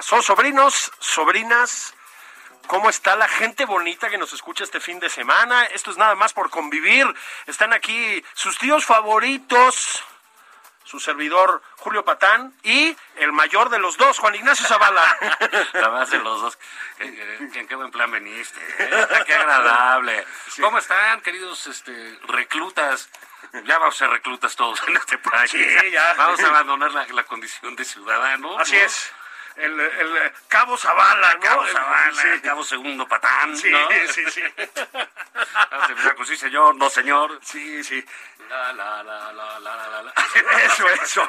Pasó, sobrinos, sobrinas? ¿Cómo está la gente bonita que nos escucha este fin de semana? Esto es nada más por convivir. Están aquí sus tíos favoritos, su servidor Julio Patán y el mayor de los dos, Juan Ignacio Zavala. La más de los dos. Qué, qué- qué buen plan veniste. ¿eh? Qué agradable. ¿Cómo están, queridos este, reclutas? Ya vamos a ser reclutas todos en este país. Sí, ya. Vamos a abandonar la, la condición de ciudadano. Así ¿no? es. El, el, Cabo Zavala, ¿no? Cabo Zavala, sí. Cabo Segundo Patán. Sí, ¿no? sí, sí. Sí, señor, no, señor. Sí, sí. La, la, la, la, la, la, la. Eso, eso.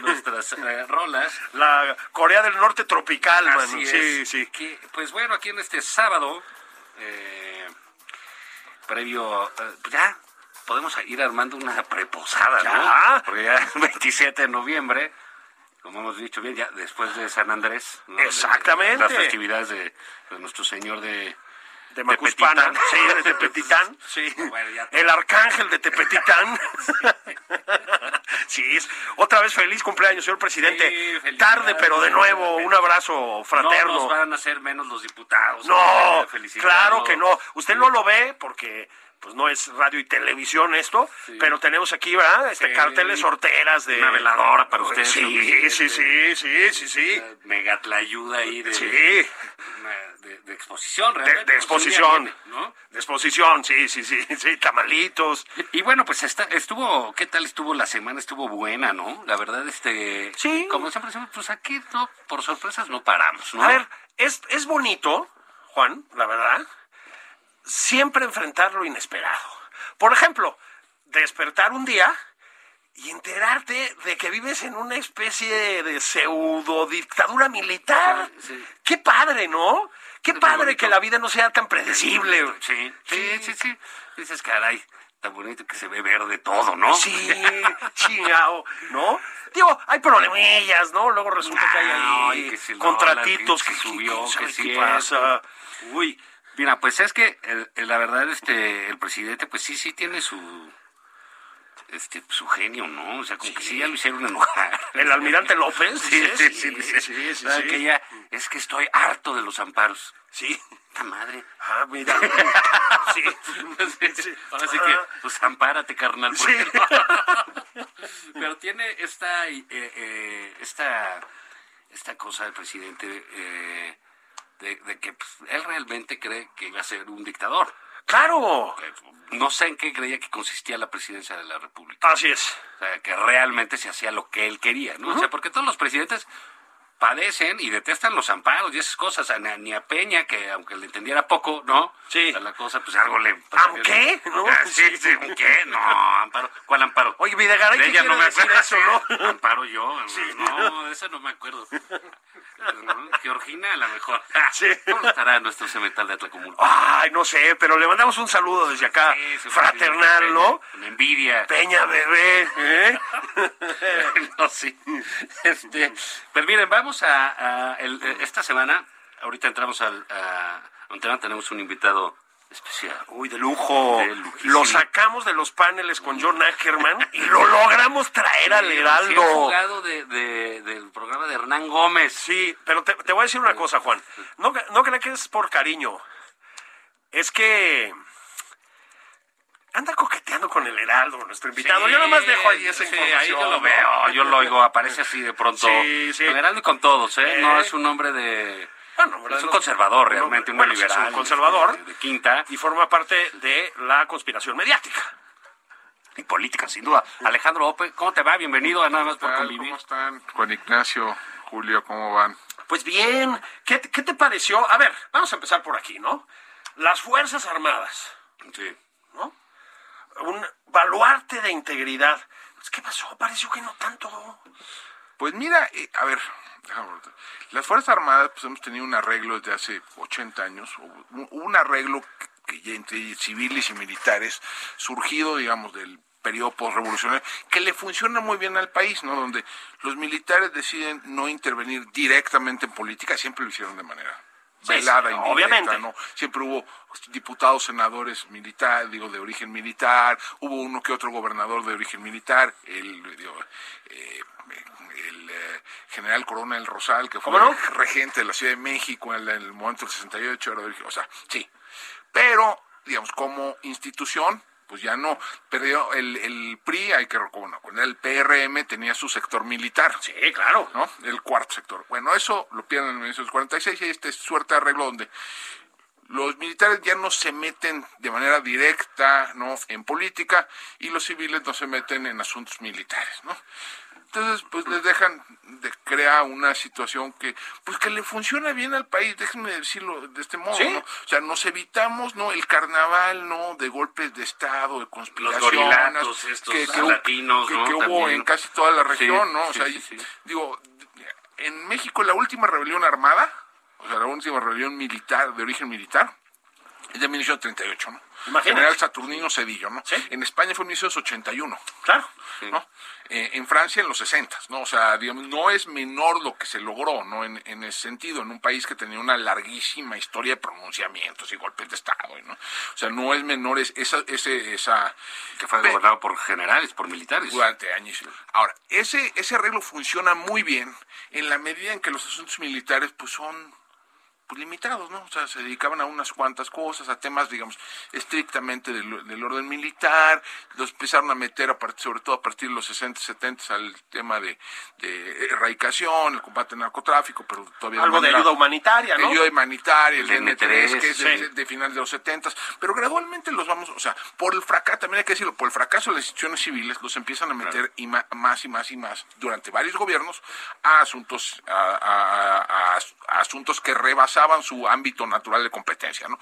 Nuestras eh, rolas. La Corea del Norte tropical. Así Sí, es. sí. Que, pues bueno, aquí en este sábado, eh, previo, eh, ya podemos ir armando una preposada, Ya. ¿no? Porque ya es 27 de noviembre, como hemos dicho bien, ya después de San Andrés. ¿no? De- Exactamente. las festividades de, nuestro Señor de... De Macuspana, sí, de Tepetitán, sí. Bueno, El arcángel de Tepetitán. Sí, es otra vez feliz cumpleaños, señor presidente. Sí. Tarde, pero de nuevo, un abrazo No fraterno. nos van a hacer menos los diputados. No, claro que no. Usted no lo ve porque pues no es radio y televisión esto, pero tenemos aquí, ¿verdad? Este Sí. carteles sorteras de Una veladora para usted, Sí, sí, sí, sí, sí, sí. Mega ayuda ahí de, Sí. de, de exposición, realmente. de pues, exposición. ¿no? De exposición, sí, sí, sí, sí, tamalitos. Y bueno, pues está, estuvo, ¿qué tal estuvo la semana? Estuvo buena, ¿no? La verdad, este... Sí. Como siempre decimos, pues aquí no, por sorpresas no paramos, ¿no? A ver, es, es bonito, Juan, la verdad, siempre enfrentar lo inesperado. Por ejemplo, despertar un día y enterarte de que vives en una especie de pseudo dictadura militar. Sí. Qué padre, ¿no? Qué padre que la vida no sea tan predecible. Sí, sí, sí, sí. Dices, caray, tan bonito que se ve verde todo, ¿no? Sí, chingao, ¿no? Digo, hay problemillas, ¿no? Luego resulta que hay Ay, ahí que si contratitos que, que subió, que sí pasa. Uy, Mira, pues es que el- el- la verdad, este, el presidente, pues sí, sí tiene su, este, su genio, ¿no? O sea, como que sí ya lo hicieron enojar. el almirante López. Sí, sí, sí, sí, sí, sí, ¿Sabe sí. que ya, es que estoy harto de los amparos. Sí. ¡Puta madre! Ah, mira. Sí. Ahora sí que, pues ampárate, carnal. No. Pero tiene esta, eh, eh, esta, esta cosa del presidente eh, de, de que pues, él realmente cree que iba a ser un dictador. Claro. Eh, No sé en qué creía que consistía la presidencia de la República. Así es. O sea, que realmente se hacía lo que él quería, ¿no? O sea, porque todos los presidentes padecen y detestan los amparos y esas cosas. A- Ni a Peña, que aunque le entendiera poco, ¿no? Sí. A la cosa, pues algo le... ¿Aunque? ¿No? Ah, Sí, sí, ¿qué? No, amparo. ¿Cuál amparo? Oye, Videgaray, De ¿qué ella no me acuerdo. eso, no? Amparo yo. No, de eso no me acuerdo. No, Georgina, a lo mejor. Sí. ¿Cómo estará nuestro cemental de Atlacomulco? Ay, no sé, pero le mandamos un saludo desde acá, Sí, fraternal, ¿no? Con envidia. Peña bebé, ¿eh? no, sí. Este, pues miren, vamos a, a el- esta semana ahorita entramos al, a, a tenemos un invitado especial. Uy, de lujo. De lo sacamos de los paneles con John Ackerman y lo logramos traer al Heraldo. el jugado de, de- del programa de Hernán Gómez. Sí, pero te, te voy a decir una cosa, Juan. No, no creas que es por cariño. Es que anda coqueteando con el Heraldo, nuestro invitado. yo nomás dejo ahí esa sí, información. ahí yo lo ¿no? veo, yo lo oigo, aparece así de pronto. Sí, sí. Con Heraldo y con todos, ¿eh? Eh. No es un hombre de... Bueno, es un conservador realmente, un bueno, sí, es liberal. un conservador. De, de quinta Y forma parte de la conspiración mediática. y política, sin duda. Alejandro Ope, ¿cómo te va? Bienvenido a Nada más por convivir. ¿Cómo están? Juan Ignacio, Julio, ¿cómo van? Pues bien, ¿qué, te- qué te pareció? A ver, vamos a empezar por aquí, ¿no? Las Fuerzas Armadas, Sí. ¿no? Un baluarte de integridad. Pues, ¿Qué pasó? Pareció que no tanto. Pues mira, eh, a ver, las Fuerzas Armadas pues hemos tenido un arreglo desde hace 80 años, un, un arreglo que, entre civiles y militares, surgido, digamos, del periodo postrevolucionario, que le funciona muy bien al país, ¿no? Donde los militares deciden no intervenir directamente en política, siempre lo hicieron de manera velada, sí, indirecta, obviamente. ¿no? Siempre hubo diputados, senadores militares, digo, de origen militar, hubo uno que otro gobernador de origen militar, el, digo, eh, el eh, general Coronel Rosal, que fue regente de la Ciudad de México en, la- en el momento del 68, era de origen, o sea, sí. Pero, digamos, como institución, pues ya no. Perdió el, el PRI, hay que recordar, cuando el PRM tenía su sector militar. Sí, claro. ¿no? El cuarto sector. Bueno, eso lo pierden en 1946 y hay este suerte de arreglo donde los militares ya no se meten de manera directa, ¿no? En política y los civiles no se meten en asuntos militares, ¿no? Entonces, pues les dejan de crear una situación que, pues que le funciona bien al país, déjenme decirlo de este modo, Sí. ¿no? O sea, nos evitamos, ¿no? El carnaval, ¿no? De golpes de Estado, de conspiraciones. estos hubo- latinos, que, ¿no? que hubo en casi toda la región, Sí, ¿no? O sí, sea, sí, y- sí. digo, en México la última rebelión armada, o sea, la última rebelión militar, de origen militar, es de 1938, ¿no? Imagínate. General Saturnino Cedillo, ¿no? Sí. En España fue en 1981, Claro. ¿no? Eh, en Francia en los 60, ¿no? O sea, digamos, no es menor lo que se logró, ¿no? En, en ese sentido, en un país que tenía una larguísima historia de pronunciamientos y golpes de Estado, ¿no? O sea, no es menor es- esa, ese, esa... Que fue gobernado por generales, por militares. durante años. Ahora, ese, ese arreglo funciona muy bien en la medida en que los asuntos militares pues son pues, limitados, ¿no? O sea, se dedicaban a unas cuantas cosas, a temas, digamos, estrictamente del, del orden militar, los empezaron a meter, a part- sobre todo a partir de los 60, 70, al tema de, de erradicación, el combate al narcotráfico, pero todavía Algo de manera- ayuda humanitaria, ¿no? Ayuda humanitaria, el El DN3, que es de, sí. de finales de los 70, pero gradualmente los vamos, o sea, por el fracaso, también hay que decirlo, por el fracaso de las instituciones civiles, los empiezan a meter y ma- más y más y más durante varios gobiernos a asuntos, a, a- a- a asuntos que su ámbito natural de competencia, ¿no?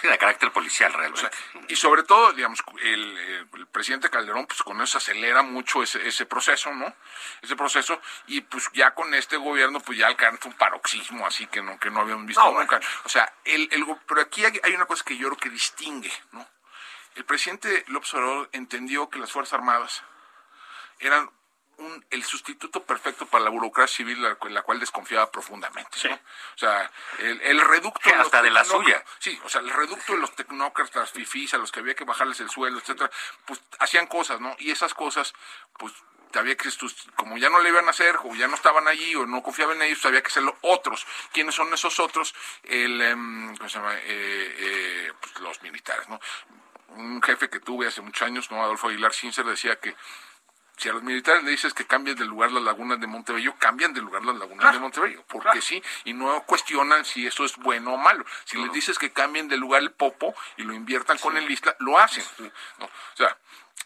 Sí, de carácter policial O sea, realmente. y sobre todo, digamos, el, eh, el presidente Calderón, pues con eso acelera mucho ese, ese proceso, ¿no? Ese proceso, y pues ya con este gobierno, pues ya alcanza un paroxismo así que no, que no habíamos visto No, bueno. nunca. O sea, el, el, pero aquí hay, hay una cosa que yo creo que distingue, ¿no? El presidente López Obrador entendió que las Fuerzas Armadas eran un, el sustituto perfecto para la burocracia civil, la, la cual desconfiaba profundamente. Sí. ¿no? O sea, el, el reducto... Que hasta de la suya. Sí, o sea, el reducto de los tecnócratas, las fifís, a los que había que bajarles el sueldo, etcétera, pues hacían cosas, ¿no? Y esas cosas, pues había que, estos- como ya no le iban a hacer, o ya no estaban allí, o no confiaban en ellos, había que hacerlo otros. ¿Quiénes son esos otros? El, em, ¿cómo se llama? Eh, eh, pues, los militares, ¿no? Un jefe que tuve hace muchos años, ¿no? Adolfo Aguilar Cincer, decía que si a los militares le dices que cambien de lugar las lagunas de Montebello, cambian de lugar las lagunas de Montebello, porque sí, y no cuestionan si eso es bueno o malo. Si les dices que cambien de lugar el Popo y lo inviertan con el Isla, lo hacen. ¿no? O sea,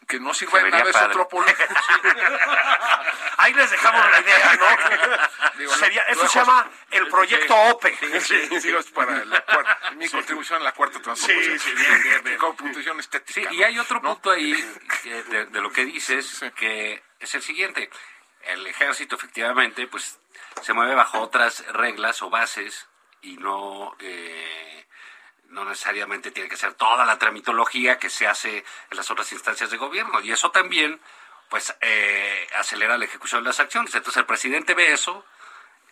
que no sirva de nada ese padre. trópolo. Ahí les dejamos la idea, ¿no? Digo, Sería, eso se llama el proyecto OPE. Sí, sí, es para la cuarta- mi contribución a la cuarta transformación. Sí, sí, bien, bien, bien. Contribución Sí, estética. y ¿no? hay otro ¿No? punto ahí que- de, de lo que dices, Sí. que es el siguiente. El ejército efectivamente pues se mueve bajo otras reglas o bases y no, eh, no necesariamente tiene que ser toda la tramitología que se hace en las otras instancias de gobierno. Y eso también pues eh, acelera la ejecución de las acciones. Entonces el presidente ve eso,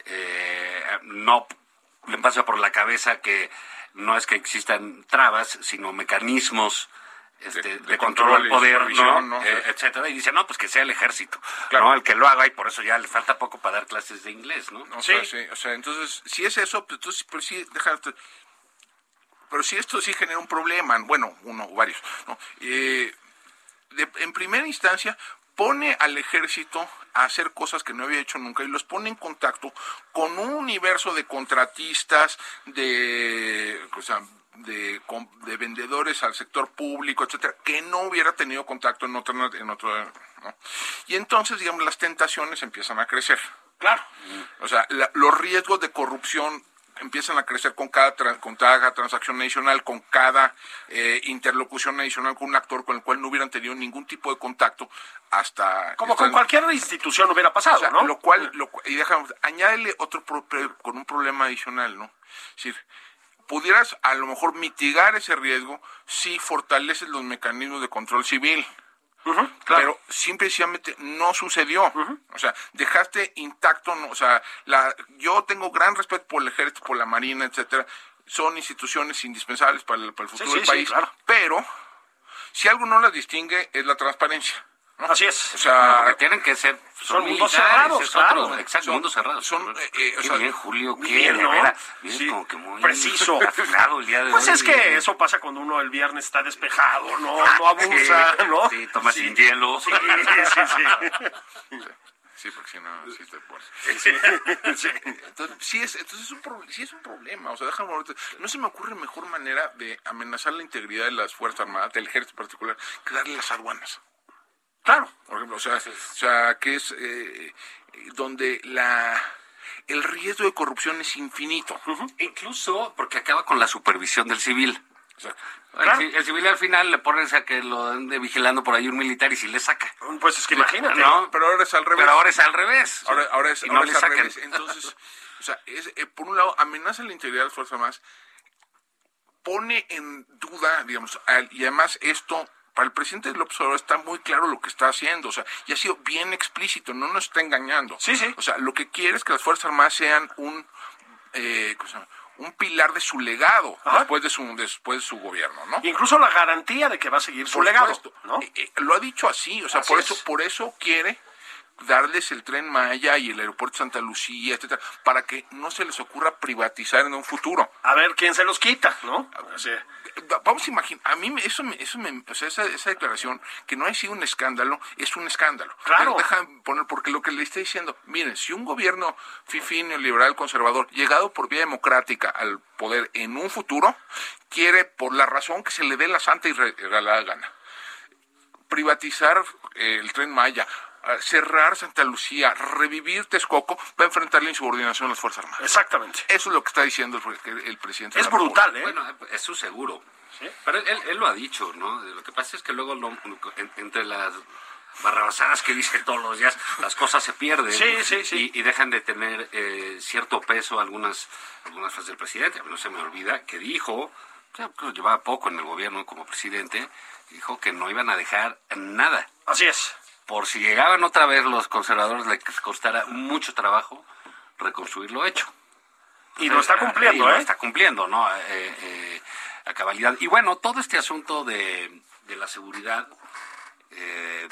eh, no le pasa por la cabeza que no es que existan trabas, sino mecanismos este, De- de, de control al poder, ¿no? ¿no? Eh, etcétera, y dice, no, pues que sea el ejército, Claro. ¿no? El que lo haga, y por eso ya le falta poco para dar clases de inglés, ¿no? O Sí. sea, sí, o sea, entonces, si es eso, pues entonces, pero sí, pero si esto sí genera un problema, bueno, uno o varios, ¿no? Eh, de- en primera instancia, pone al ejército a hacer cosas que no había hecho nunca y los pone en contacto con un universo de contratistas, de, o sea, de vendedores al sector público, etcétera, que no hubiera tenido contacto en otro, en otro, ¿no? Y entonces, digamos, las tentaciones empiezan a crecer. Claro. O sea, la- los riesgos de corrupción empiezan a crecer con cada, con cada transacción adicional, con cada eh, interlocución adicional con un actor con el cual no hubieran tenido ningún tipo de contacto hasta... Como están- con cualquier institución hubiera pasado, o sea, ¿no? Lo cual, lo y déjame, añádele otro, con un problema adicional, ¿no? Es decir, pudieras a lo mejor mitigar ese riesgo si fortaleces los mecanismos de control civil. Claro. Pero simplemente no sucedió. O sea, dejaste intacto, no, o sea, la, yo tengo gran respeto por el ejército, por la marina, etcétera. Son instituciones indispensables para el, para el futuro sí, del sí, país. claro. Pero si algo no las distingue es la transparencia. Así es. O sea, Porque tienen que ser Son mundos cerrados, es claro. otro, exacto, Son- mundos cerrados. son, eh, eh, o Qué sea, bien, Julio, qué bien, ¿no? bien, Sí, como que muy preciso. afinado el día de Pues hoy. es que eso pasa cuando uno el viernes está despejado, no, no abusa, Sí, ¿no? Sí, toma sin hielo. Sí, sí, sí. Sí, porque si no, sí te pones. Sí. Entonces, sí es, entonces es un, pro- sí es un problema. O sea, déjame ahorita- No se me ocurre mejor manera de amenazar la integridad de las Fuerzas Armadas, del ejército en particular, que darle las aduanas. Claro. Por ejemplo, o sea, o sea que es eh, donde la el riesgo de corrupción es infinito. Incluso porque acaba con la supervisión del civil. O sea, El Claro. ci- El, civil al final le pones a que lo ande vigilando por ahí un militar y si le saca. Pues es que imagínate. No, pero ahora es al revés. Pero ahora es al revés. Ahora, ahora es, Y ahora no es al sacan. revés. Entonces, o sea, es, eh, por un lado, amenaza la integridad de las Fuerzas Armadas, pone en duda, digamos, al- y además esto, para el presidente López Obrador está muy claro lo que está haciendo, o sea, y ha sido bien explícito, no nos está engañando. Sí, sí. O sea, lo que quiere es que las Fuerzas Armadas sean un, eh, ¿cómo se llama? un pilar de su legado Ajá. después de su, después de su gobierno, ¿no? Incluso la garantía de que va a seguir su Por legado. ¿no? Eh, eh, lo ha dicho así, o sea, Así por es. eso, por eso quiere darles el tren Maya y el aeropuerto Santa Lucía, etcétera, para que no se les ocurra privatizar en un futuro. A ver quién se los quita, ¿no? Vamos a imaginar, a mí eso me, eso me, o sea, esa, esa declaración que no ha sido un escándalo, es un escándalo. Claro. Pero deja poner, porque lo que le está diciendo, miren, si un gobierno fifí neoliberal conservador, llegado por vía democrática al poder en un futuro, quiere, por la razón que se le dé la santa y re- regalada gana, privatizar eh, el tren Maya, cerrar Santa Lucía, revivir Texcoco, va a enfrentar la insubordinación a las Fuerzas Armadas. Exactamente. Eso es lo que está diciendo el, el presidente. de Es brutal, ¿eh? Bueno, eso seguro. Pero él, él lo ha dicho, ¿no? Lo que pasa es que luego lo- en- entre las barrabasadas que dice todos los días, las cosas se pierden. Sí, sí, sí. Y, y dejan de tener eh, cierto peso algunas, algunas frases del presidente. A mí no se me olvida que dijo, que lo llevaba poco en el gobierno como presidente, dijo que no iban a dejar nada. Así es. Por si llegaban otra vez los conservadores, les costara mucho trabajo reconstruir lo hecho. Y lo está cumpliendo, Y lo ¿eh? está cumpliendo, ¿no? Eh, eh, a cabalidad. Y bueno, todo este asunto de, de la seguridad, eh,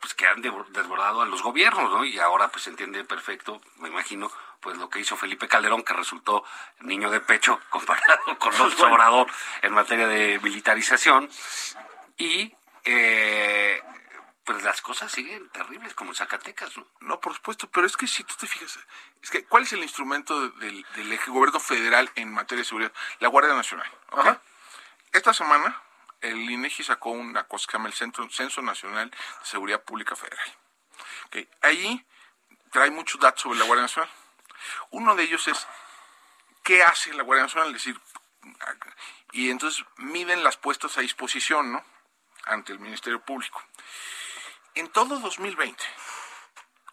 pues que han de- desbordado a los gobiernos, ¿no? Y ahora pues se entiende perfecto, me imagino, pues lo que hizo Felipe Calderón, que resultó niño de pecho comparado con bueno. Obrador en materia de militarización. Y eh, pues las cosas siguen terribles, como en Zacatecas, ¿no? No, por supuesto, pero es que si tú te fijas, es que ¿cuál es el instrumento de- del, del eje gobierno federal en materia de seguridad? La Guardia Nacional. Esta semana el INEGI sacó una cosa que se llama el Centro, Censo Nacional de Seguridad Pública Federal. ¿ok? Allí trae muchos datos sobre la Guardia Nacional. Uno de ellos es qué hace la Guardia Nacional, es decir, y entonces miden las puestas a disposición, ¿no? Ante el Ministerio Público. En todo 2020,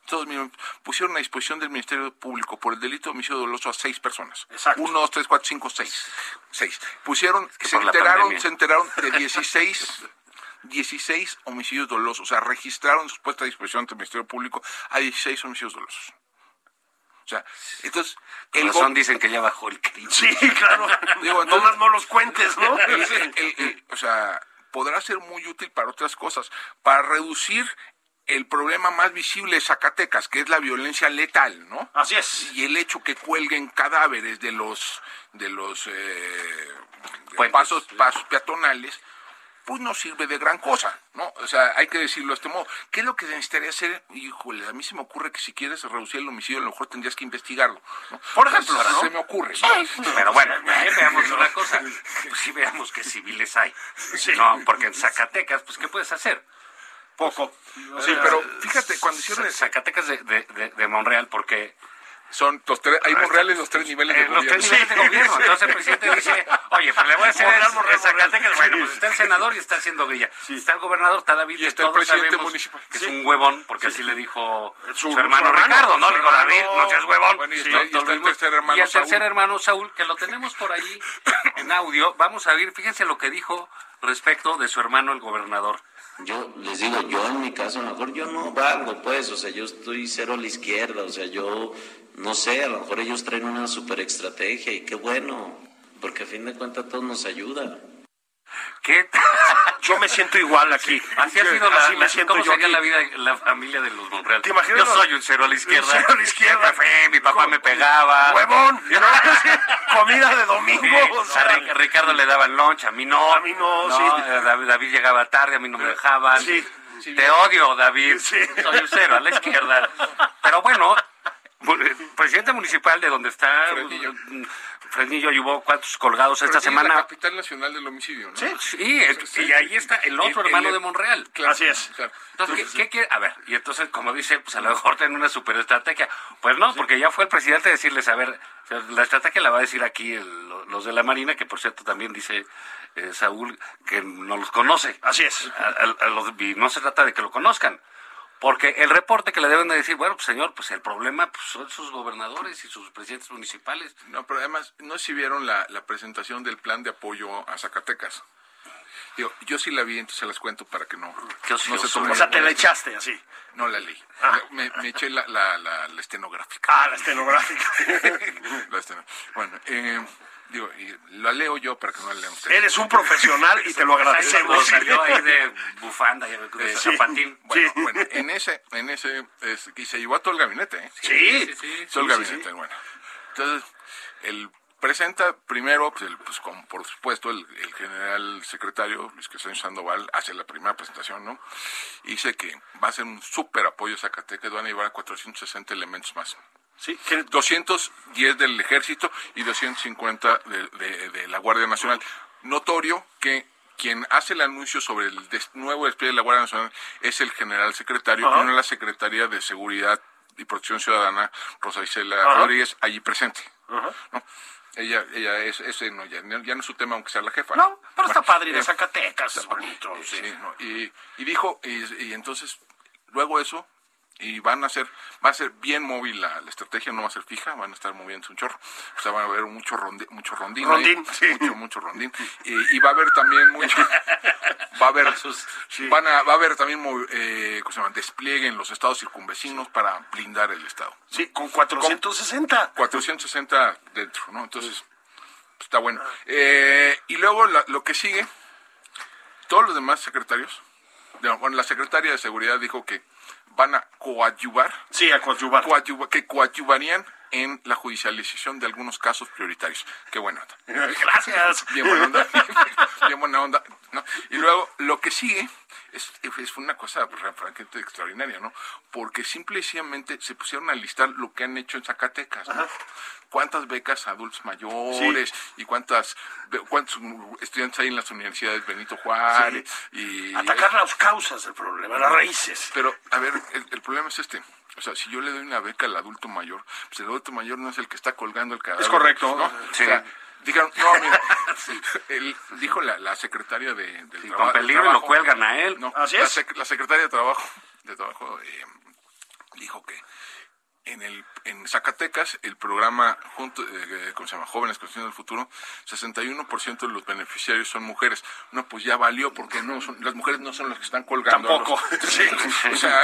todo 2020, pusieron a disposición del Ministerio Público por el delito de homicidio doloso a seis personas. Exacto. Uno, dos, tres, cuatro, cinco, seis. Seis. Pusieron, que se enteraron, se enteraron de 16, 16 homicidios dolosos. O sea, registraron su puesta a disposición ante el Ministerio Público a 16 homicidios dolosos. O sea, entonces, el razón dicen que ya bajó el crimen. Sí, claro. Digo, no más no los cuentes, ¿no? el- el- el- el- o sea, podrá ser muy útil para otras cosas, para reducir el problema más visible de Zacatecas, que es la violencia letal, ¿no? Así es. Y el hecho que cuelguen cadáveres de los de los eh, Puentes. pasos pasos peatonales, pues no sirve de gran cosa, ¿no? O sea, hay que decirlo de este modo. ¿Qué es lo que se necesitaría hacer? Híjole, a mí se me ocurre que si quieres reducir el homicidio, a lo mejor tendrías que investigarlo. ¿no? Por ejemplo, Entonces, ¿no? Se me ocurre. Pero bueno, también veamos una cosa. Pues sí veamos que civiles hay. No, porque en Zacatecas, pues ¿qué puedes hacer? Poco. Sí, pero fíjate, cuando hicieron Zacatecas de, de, de, de Monreal, porque son los tres, hay Monreal en los tres niveles de en los tres gobierno. niveles de gobierno. Entonces el presidente dice, oye, pues le voy a hacer el, el Zacatecas. Bueno, pues está el senador y está haciendo grilla. Está el gobernador, está David, Y está el presidente municipal. Que Sí. es un huevón, porque así le dijo Su- su, hermano su hermano, Ricardo, ¿no? Le dijo. David, no seas huevón. Bueno, y está- Sí, y está todos el tercer hermano, Y el tercer Saúl. hermano Saúl, que lo tenemos por ahí en audio. Vamos a oír, fíjense lo que dijo respecto de su hermano el gobernador. Yo les digo, yo en mi caso, a lo mejor yo no valgo, pues, o sea, yo estoy cero a la izquierda, o sea, yo no sé, a lo mejor ellos traen una super estrategia y qué bueno, porque a fin de cuentas todo nos ayuda. ¿Qué? Yo me siento igual aquí. Así ha sido la, Así me siento ¿Cómo yo sería aquí. la vida, la familia de los Monreal? ¿Te imaginas Yo soy un cero a la izquierda. Un cero a la izquierda. Fui, mi papá me pegaba. ¡Huevón! ¿no? Comida de domingo. Sí, o sea, Ricardo le daban lunch, a mí no. A mí no, sí. eh, David, David llegaba tarde, a mí no me dejaban. Sí, Te odio, David. Sí. Soy un cero a la izquierda. Pero bueno, presidente municipal de donde está Fresnillo. mm, Fresnillo, y hubo cuantos colgados Pero esta la semana. capital nacional del homicidio, ¿no? Sí. Sí, es- y ahí está el otro El- hermano el- de Monreal. Claro, Así es. claro. Entonces, ¿qué, qué quiere? A ver, y entonces, como dice, pues a lo mejor tienen una superestrategia. Pues no, porque ya fue el presidente a decirles, a ver, la estrategia la va a decir aquí el- los de la Marina, que por cierto también dice eh, Saúl que no los conoce. Así es. A- a- a los- y no se trata de que lo conozcan. Porque el reporte que le deben de decir, bueno, pues señor, pues el problema pues, son sus gobernadores y sus presidentes municipales. No, pero además, no sé si vieron la, la presentación del plan de apoyo a Zacatecas. Digo, yo sí la vi, entonces se las cuento para que no, no se tomen O sea, te la echaste así. No la leí. Ah. Me, me eché la, la, la, la estenográfica. Ah, la estenográfica. Esteno- Bueno, eh, digo, y la leo yo para que no la lean ustedes. Eres un profesional y te lo agradecemos. salió ahí de bufanda, ves, de Sí. zapatín. Bueno, Sí. bueno, en ese, en ese, es- y se llevó a todo el gabinete, ¿eh? Sí, sí, sí. todo el gabinete, bueno. Entonces, él presenta primero, pues, el- pues, como por supuesto, el, el general secretario, Luis Crescencio Sandoval, hace la primera presentación, ¿no? Y dice que va a ser un súper apoyo a Zacatecas, van a llevar a 460 elementos más. Sí, que- 210 del ejército y 250 de, de- de la Guardia Nacional. Notorio que quien hace el anuncio sobre el des- nuevo despliegue de la Guardia Nacional es el general secretario Ajá. y no la Secretaría de Seguridad y Protección Ciudadana, Rosa Isela Ajá. Rodríguez, allí presente. Ajá. ¿no? Ella, ella es, ese no, ya, ya no es su tema, aunque sea la jefa. No, pero está padre a eh, Zacatecas, bonito. Sí, Sí. no, y, y dijo, y, y entonces, luego eso, y van a ser, va a ser bien móvil la, la estrategia, no va a ser fija, van a estar moviéndose un chorro, o sea, van a haber mucho, rondi, mucho rondín, ahí, Rondín, sí. mucho, mucho rondín, y, y va a haber también mucho, va a haber, van a, va a haber también, eh, ¿cómo se llama? despliegue en los estados circunvecinos para blindar el estado. Sí, con 460. 460 dentro, ¿no? Entonces, pues, está bueno. Eh, y luego la- lo que sigue, todos los demás secretarios, no, bueno, la secretaria de Seguridad dijo que van a coadyuvar, Sí, a coadyuvar. coadyuva- que coadyuvarían en la judicialización de algunos casos prioritarios. Qué buena onda. Gracias. Bien buena onda. Bien buena onda. ¿no? Y luego lo que sigue es, es una cosa francamente extraordinaria, ¿no? Porque simple y sencillamente se pusieron a listar lo que han hecho en Zacatecas, ¿no? ¿Cuántas becas a adultos mayores y cuántas cuántos estudiantes hay en las universidades Benito Juárez y Atacar las causas del problema, las raíces. pero, a ver, el, el problema es este. O sea, si yo le doy una beca al adulto mayor, pues el adulto mayor no es el que está colgando el cadáver. Es correcto. ¿no? Sí. O sea, digan, no, mira, él, dijo la, la secretaria de, del Sí, traba- con peligro lo cuelgan a él. No, Así la, es. sec- la secretaria de Trabajo, de trabajo eh, dijo que en el en Zacatecas el programa junto eh, ¿cómo se llama? Jóvenes Construyendo el Futuro 61% de los beneficiarios son mujeres no pues ya valió porque no son las mujeres no son las que están colgando los- Tampoco. Sí. o sea,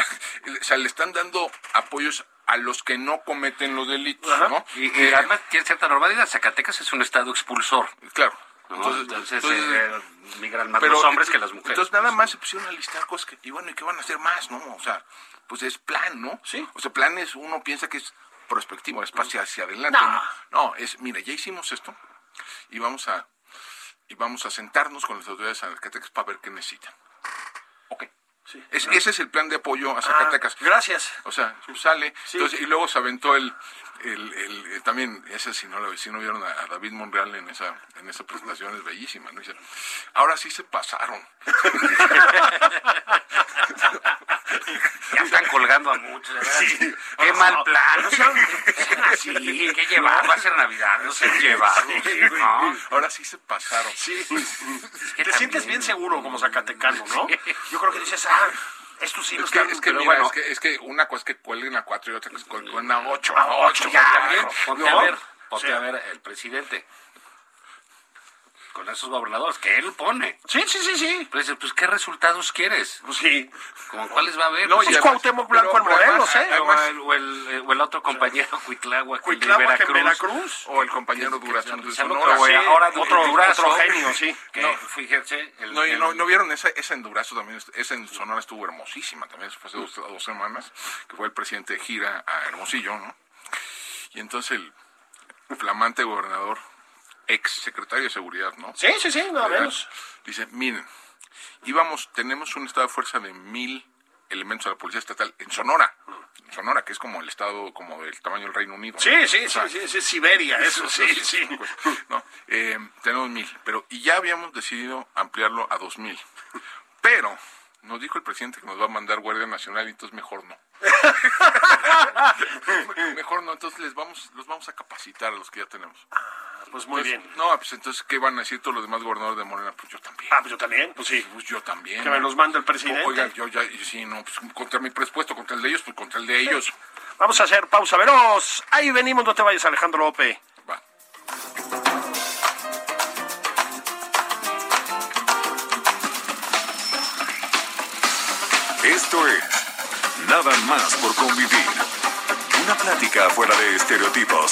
o sea, le están dando apoyos a los que no cometen los delitos, Ajá. ¿no? Y, y Eh, además tiene cierta normalidad. Zacatecas es un estado expulsor. claro. ¿no? Entonces, Entonces, entonces, eh, migran más pero, los hombres que las mujeres. Entonces nada más se pusieron a listar cosas que, y bueno, ¿y qué van a hacer más, no? O sea, pues es plan, ¿no? Sí. O sea, plan es, uno piensa que es prospectivo, es hacia, hacia adelante, No. ¿no? No, es, mira, ya hicimos esto y vamos a, y vamos a sentarnos con las autoridades de Zacatecas para ver qué necesitan. Sí. Es- Ese es el plan de apoyo a Ah, Zacatecas. gracias. O sea, sale, Sí. entonces, y luego se aventó el, el, el- eh, también, ese si no lo si no vieron a, a David Monreal en esa, en esa presentación es bellísima, ¿no? Dice, ahora sí se pasaron. Ya están colgando a muchos. Sí. Qué No, mal plan. no sean- sean así. Qué llevado. Va a ser Navidad. No se llevado. ¿no? Ahora sí se pasaron. Sí. que Te también- sientes bien seguro como zacatecano, ¿no? Yo creo que dices, ah, esto sí Es que, están... es que, pero mira, bueno. es que, es que una cosa es que cuelguen a cuatro y otra cosa es que cuelguen a ocho. A ocho, ya, También, ponte ¿no? a ver, ponte Sí. a ver el presidente. Con esos gobernadores que él pone. Sí, sí, sí, sí. Pues, pues ¿qué resultados quieres? Pues sí. ¿Como cuáles va a haber? No, Pues, y Es además- Cuauhtémoc Blanco en Morelos, además- ¿eh? o, el, o, el, o el otro compañero, Cuitláhuac, el de Veracruz. Veracruz. O el compañero Durazno de Sonora. que Sí, ahora otro- Durazo, otro genio, sí. Que No. fíjense. el- No, y no, ¿no vieron esa, esa en Durazo también, esa en Sonora estuvo hermosísima también, eso fue hace dos, dos semanas, que fue el presidente de gira a Hermosillo, ¿no? Y entonces el flamante gobernador, ex secretario de Seguridad, ¿no? Sí, sí, sí, nada menos. Dice, miren, íbamos, tenemos un estado de fuerza de mil elementos de la policía estatal en Sonora, en Sonora, que es como el estado, como del tamaño del Reino Unido. ¿no? Sí, sí, O sí, sea, sí, sí, es Siberia, eso, sí, sí. pues, no, eh, tenemos mil, pero y ya habíamos decidido ampliarlo a dos mil. Pero nos dijo el presidente que nos va a mandar Guardia Nacional y entonces mejor no. mejor no, entonces les vamos, los vamos a capacitar a los que ya tenemos. Pues muy Entonces, bien. No, pues entonces, ¿qué van a decir todos los demás gobernadores de Morena? Pues yo también. Ah, pues yo también, pues sí. Pues yo también. Que me los mande el presidente. Oiga, yo ya, sí, no, pues contra mi presupuesto, contra el de ellos, pues contra el de ellos. Vamos a hacer pausa veloz. Ahí venimos, no te vayas, Alejandro López. Va. Esto es Nada más por convivir. Una plática fuera de estereotipos.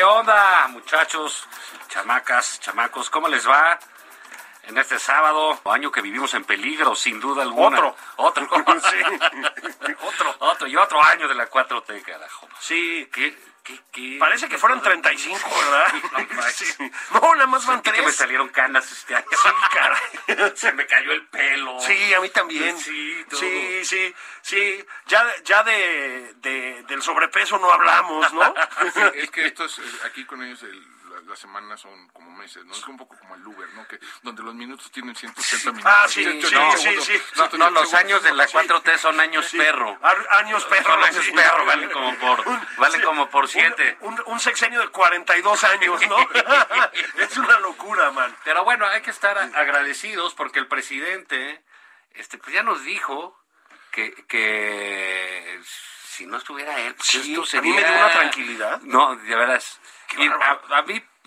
¿Qué onda, muchachos, chamacas, chamacos? ¿Cómo les va? En este sábado, año que vivimos en peligro, sin duda alguna. Otro. Otro. Sí. otro. Otro. Y otro año de la 4T, carajo. Sí. ¿Qué? ¿Qué? ¿Qué? Parece que fueron 35, ¿verdad? No. Sí. No, nada más van que me tres. salieron canas este año. Sí, caray. Se me cayó el pelo. Sí, a mí también. Sí, todo. sí, sí, sí. Ya, ya de, de- del sobrepeso no hablamos, ¿no? Sí, es que estos, eh, aquí con ellos, el- las semanas son como meses, ¿no? Es un poco como el Uber, ¿no? Que donde los minutos tienen 180 minutos. Ah, sí, 180 sí, sí, sí. No, 180 no, los años de la Sí. 4T son años Sí. perro. Años perro. Son años sí. perro, valen como por, valen sí, como por siete. Un, un sexenio de 42 años, ¿no? es una locura, man. Pero bueno, hay que estar a- agradecidos porque el presidente este, pues ya nos dijo que, que si no estuviera él, pues Sí, esto a sería... mí me dio una tranquilidad. No, de veras. Y a, a mí,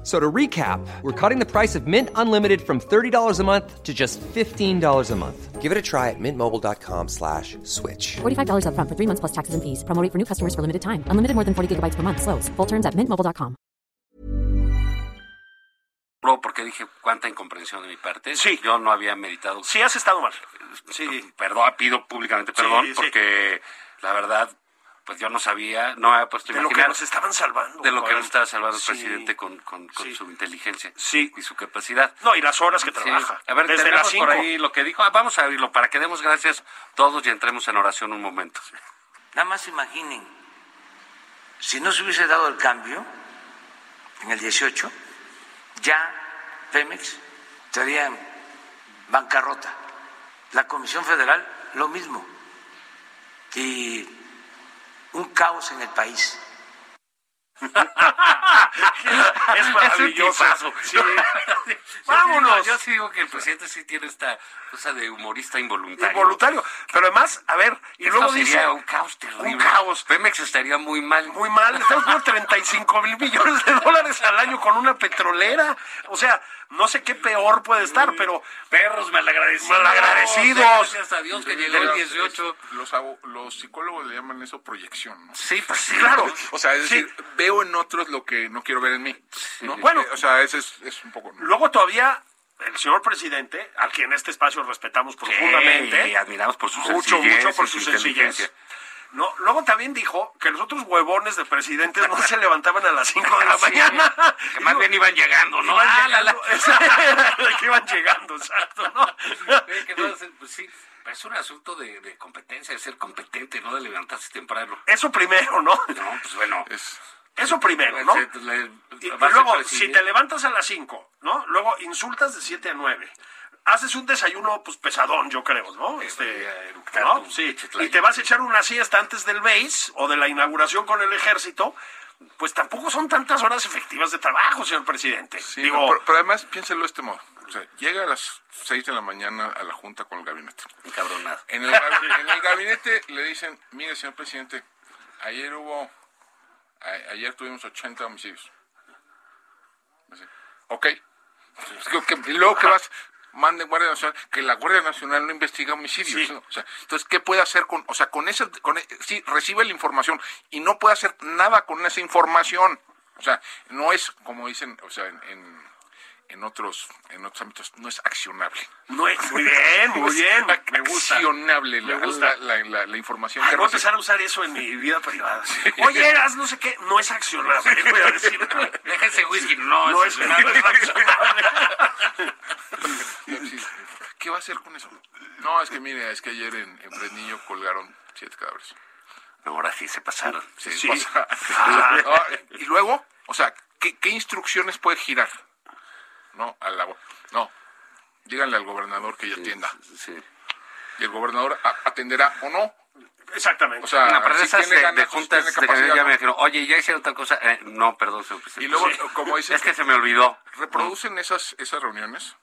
F- So to recap, we're cutting the price of Mint Unlimited from $30 a month to just $15 a month. Give it a try at mintmobile.com slash switch. $45 upfront for three months plus taxes and fees. Promo for new customers for limited time. Unlimited more than 40 gigabytes per month. Slows. Full terms at mintmobile.com. porque dije cuánta incomprensión de mi parte. Sí. Yo no había meditado. Sí, has estado mal. Sí. Perdón, pido públicamente perdón Sí, sí. porque la verdad pues yo no sabía, no había puesto De lo que nos estaban salvando. de lo que nos estaba salvando el Sí. presidente con, con, con Sí. su inteligencia Sí. y su capacidad. No, y las horas que Sí. trabaja. A ver, Desde tenemos las 5. por ahí lo que dijo. Ah, vamos a oírlo para que demos gracias todos y entremos en oración un momento. Nada más imaginen, si no se hubiese dado el cambio en el 18, ya Pemex estaría en bancarrota. La Comisión Federal, lo mismo. Y un caos en el país. es maravilloso. Es. Sí. Yo Vámonos. sí digo- Yo sí digo que el presidente sí tiene esta cosa de humorista involuntario. Involuntario. Pero además, a ver, y Esto luego sería dice. un caos terrible. Un caos. Pemex estaría muy mal. Muy mal, estamos por 35 mil millones de dólares al año con una petrolera. O sea, no sé qué peor puede estar, pero Perros malagradecidos. Malagradecidos. Gracias a Dios que llegó el 18. Los, psicólogos le llaman eso proyección, ¿no? Sí, pues sí. claro. O sea, es Sí. decir, veo en otros lo que no quiero ver en mí. ¿no? Bueno. Eh, o sea, ese es, es un poco... luego todavía el señor presidente, al que en este espacio respetamos profundamente, Y admiramos por su mucho, sencillez mucho por y su sencillez. No, luego también dijo que los otros huevones de presidentes no se levantaban a las 5 de la Sí, mañana. Que más bien iban llegando, ¿no? Iban Ah, la, la. llegando, que iban llegando, exacto, ¿no? Que no, pues sí, es un asunto de, de competencia, de ser competente, no de levantarse temprano. Eso primero, ¿no? No, pues bueno. Es, Eso primero, ¿no? Se- le- Y, y luego, si te levantas a las 5, ¿no? Luego insultas de 7 a 9. Haces un desayuno, pues pesadón, yo creo, ¿no? Este, ¿no? Sí. Y te vas a echar una siesta antes del base o de la inauguración con el ejército. Pues tampoco son tantas horas efectivas de trabajo, señor presidente. sí, Digo, no, pero, pero además piénselo de este modo. O sea, llega a las 6 de la mañana a la junta con el gabinete. Encabronado. En el, en el gabinete le dicen, mire, señor presidente, ayer hubo, a- ayer tuvimos 80 homicidios. Dice, ok. Luego que vas, mande Guardia Nacional, que la Guardia Nacional no investiga homicidios. Sí. ¿no? O sea, entonces, ¿qué puede hacer con, o sea, con esa, con, e- sí, recibe la información y no puede hacer nada con esa información? O sea, no es, como dicen, o sea, en, en, en otros, en otros ámbitos, no es accionable. no es- muy bien, muy bien. Me gusta. Accionable la, Me gusta. la, la- la- la información Ay, que voy a empezar a usar eso en mi vida privada. Oye, haz no sé qué. No es accionable, voy a decir. Déjense whisky, no, No es, es, no es accionable. Sí. ¿Qué va a hacer con eso? No, es que mire, es que ayer en, en Fresnillo colgaron siete cadáveres. No, ahora sí se pasaron. Sí, Sí. pasa. Ah. Y luego, o sea, ¿qué, qué instrucciones puede girar? No, a la, no, díganle al gobernador que ya atienda. Sí. Y el gobernador atenderá o no. Exactamente. O sea, Una, pero de pues, juntas de capacidad, ya ¿no? me dijeron, oye, ya hicieron tal cosa. Eh, no, perdón, señor presidente. Y luego, Sí. como dicen, Es que se me olvidó. reproducen esas, esas reuniones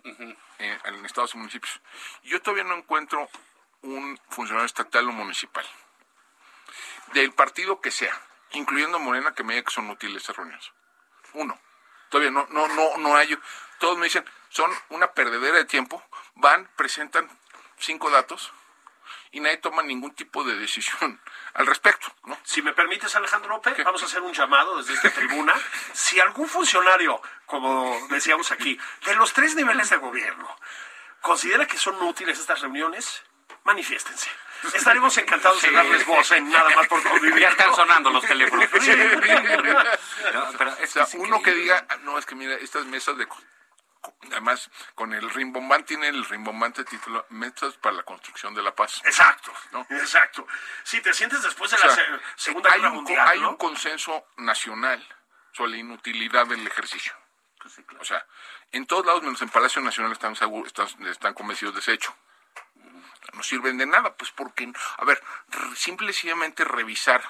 eh, en estados y municipios. Yo todavía no encuentro un funcionario estatal o municipal, del partido que sea, incluyendo Morena, que me diga que son útiles esas reuniones. Uno. Todavía no, no, no, no hay. Todos me dicen, son una perdedera de tiempo, van, presentan cinco datos y nadie toma ningún tipo de decisión al respecto, ¿no? Si me permites, Alejandro López, vamos a hacer un llamado desde esta tribuna. Si algún funcionario, como decíamos aquí, de los tres niveles de gobierno, considera que son útiles estas reuniones, manifiéstense. Estaremos encantados de darles voz en nada más por convivir. Ya están sonando los teléfonos. Sí. No, pero O es sea, que es uno que diga, "Ah, no, es que mira, estas mesas de... Además, con el rimbombante tiene el rimbombante título Mesas para la Construcción de la Paz. Exacto, ¿No? exacto. Si te sientes después de O la se- Segunda hay Guerra Mundial, hay ¿no? un consenso nacional sobre la inutilidad del ejercicio. O sea, en todos lados, menos en Palacio Nacional, están, segu- están, están convencidos de ese hecho. No sirven de nada, pues porque, a ver, simple y sencillamente revisar.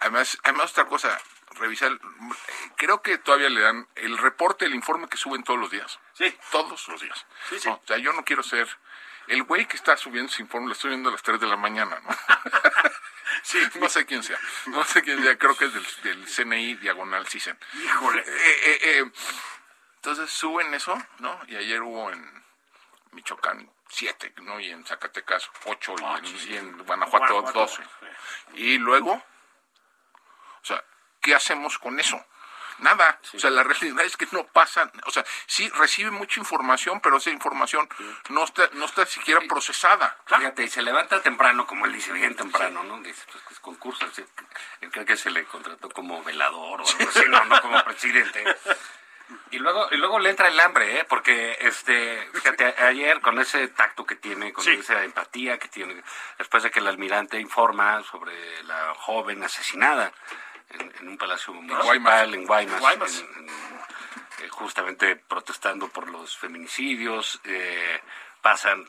Además, además otra cosa, revisar, creo que todavía le dan el reporte, el informe que suben todos los días. Sí. Todos los días. Sí, sí. No, o sea, yo no quiero ser el güey que está subiendo ese informe, lo estoy viendo a las 3 de la mañana, ¿no? Sí. No sé quién sea. No sé quién sea. Creo que es del, del CNI diagonal CISEN. Híjole. Eh, eh, eh, entonces suben eso, ¿no? Y ayer hubo en Michoacán siete, ¿no? Y en Zacatecas ocho, y, en, y en Guanajuato Guanajuato, doce. Y luego, o sea, ¿qué hacemos con eso? Nada. O sea, la realidad es que no pasa, o sea, sí recibe mucha información, pero esa información no está, no está siquiera procesada. Fíjate, y se levanta temprano, como él dice, bien temprano, ¿no? Dice, pues que es concurso. Él cree que se le contrató como velador o algo así, no, no como presidente. Y luego, y luego le entra el hambre, ¿eh? Porque, este, fíjate, ayer con ese tacto que tiene, con Sí. esa empatía que tiene, después de que el almirante informa sobre la joven asesinada en, en un palacio municipal en Guaymas, Guaymas. en- en- eh, justamente protestando por los feminicidios, eh, pasan,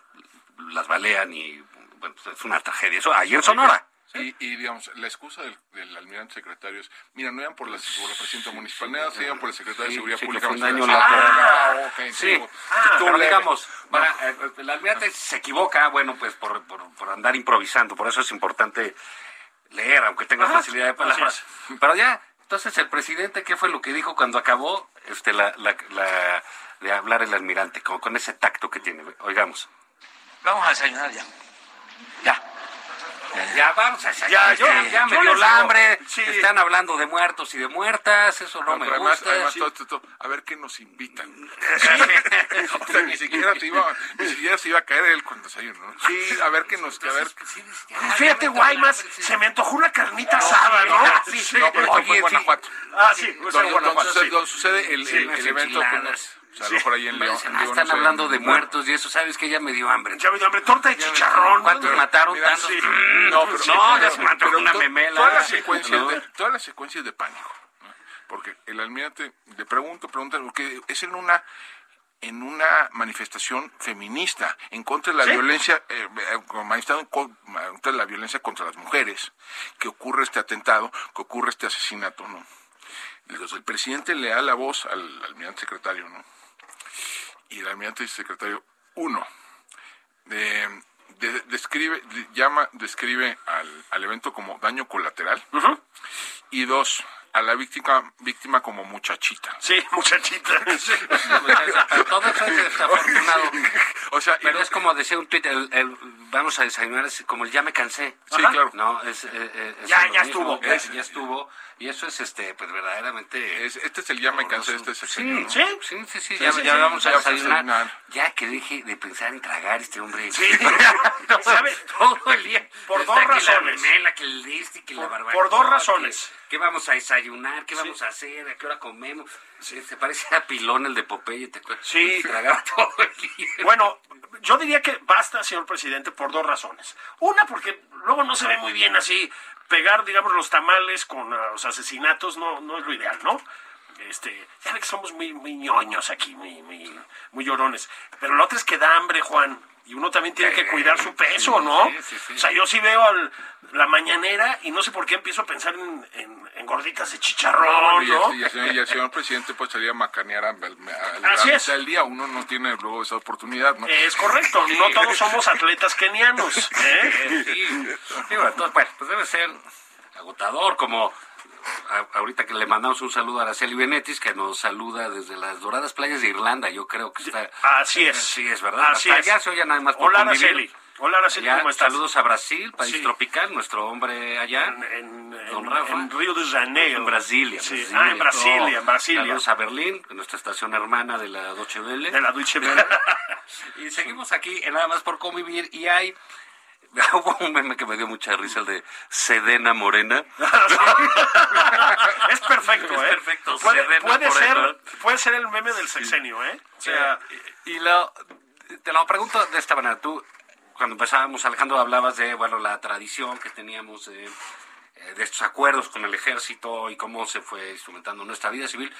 las balean y, bueno, pues es una tragedia. Eso ayer en Sonora. Y, y, digamos, la excusa del, del almirante secretario es, mira, no iban por la, por la presidenta municipal, no iban por el secretario Sí, de Seguridad sí, que Pública. fue un daño lateral. Ah, ok, Sí, Ah, tú pero digamos, eh, el almirante se equivoca, bueno, pues por, por, por andar improvisando, por eso es importante leer, aunque tenga Ajá, facilidad de palabras. Pero ya, entonces el presidente, ¿qué fue lo que dijo cuando acabó este, la, la, la- de hablar el almirante, con, con ese tacto que tiene? Oigamos. Vamos a desayunar ya. Ya. Ya, vamos a ya, Ya, yo, ya me dio digo, hambre, sí. están hablando de muertos y de muertas, eso no, No, me pero además, gusta. además Sí. todo esto- todo- a ver qué nos invitan. o sea, ni siquiera se iba, ni siquiera se iba a caer él con desayuno, ¿no? Sí, a ver qué nos, a ver. Fíjate, Guaymas, se me antojó una carnita asada, ¿no? Sí, Sí. No, pero Oye, fue en. Guanajuato. Ah, sí, pues en Donde, Guanajuato, donde sí. sucede, donde sucede el, el- el evento. Con. O sea, lo por ahí en León. en León, están no hablando de muertos y eso, ¿sabes que Ya me dio hambre. Ya me dio hambre, torta de chicharrón. ¿Cuántos Pero- mataron? Mira, Tantos. sí. Mm, No, pero, no, ya se una memela. Todas las secuencias, ¿no? de, todas las secuencias de pánico. Porque el almirante, le pregunto, pregunta, porque es en una en una manifestación feminista en contra de la Sí. violencia, eh, eh, manifestado contra de la violencia contra las mujeres, que ocurre este atentado, que ocurre este asesinato, ¿no? El presidente le da la voz al almirante secretario, ¿no? Y el almirante secretario, uno, de- de- describe, de- llama, describe al, al evento como daño colateral, y dos, a la víctima, víctima como muchachita. Sí, muchachita. Sí. Todo eso es desafortunado. O sea, y Pero es como decía un tuit, el, el vamos a desayunar, es como el ya me cansé. Sí, claro. No, es, eh, eh, es Ya, ya estuvo. Ya, Es- ya estuvo. Y eso es, este, pues verdaderamente... es- este es el ya me cansé, este es el Sí, señor, ¿no? sí. sí, sí, sí, Sí, ya, sí, ya sí. vamos a desayunar. Ya que deje de pensar en tragar este hombre. Sí. Todo el día. Por Está dos que razones. La memela, que el este, que la Por- barbacoa. por dos que- razones. ¿Qué vamos a desayunar? ¿Qué vamos a hacer? ¿A qué hora comemos? Se parece a Pilón, el de Popeye, ¿te acuerdas? Sí. Tragaba todo el día. Bueno, yo diría que basta, señor presidente, por dos razones. Una, porque luego no se ve muy bien así pegar, digamos, los tamales con ah, los asesinatos, no, no es lo ideal, ¿no? Este, ya ve que somos muy, muy ñoños aquí, muy, muy, muy llorones. Pero la otra es que da hambre, Juan. Y uno también tiene que cuidar su peso, ¿no? sí, sí, sí. O sea, yo sí veo al- la mañanera y no sé por qué empiezo a pensar en, en- en gorditas de chicharrón, y, ¿no? el, y el señor, y el señor presidente pues salía a macanear a, a, a- a Así la es. mitad del día. Uno no tiene luego esa oportunidad, ¿no? Es correcto, no todos somos atletas kenianos. ¿eh? Sí, bueno, entonces, bueno, pues debe ser agotador, como ahorita que le mandamos un saludo a Araceli Benetis, que nos saluda desde las doradas playas de Irlanda, yo creo que está... Así es. Sí, es verdad. Así Hasta es. allá se oye nada más por Hola, convivir. Araceli. Hola, Araceli, Allá, ¿cómo estás? Saludos a Brasil, país Sí. tropical, nuestro hombre allá. En, en- Don Rafa. en Río de Janeiro. En Brasilia. Sí. Brasilia. Ah, en Brasilia, en Brasilia. Saludos a Berlín, nuestra estación hermana de la Deutsche Welle. De la Deutsche Welle. Y seguimos aquí en nada más por convivir y hay hubo un meme que me dio mucha risa el de Sedena Morena. es perfecto, Es ¿eh? perfecto, Puede, Sedena puede Moreno. ser, puede ser el meme del sexenio, ¿eh? O sea, y lo, te lo pregunto de esta manera. Tú, cuando empezábamos, Alejandro, hablabas de bueno la tradición que teníamos de, eh, de estos acuerdos con el ejército y cómo se fue instrumentando nuestra vida civil,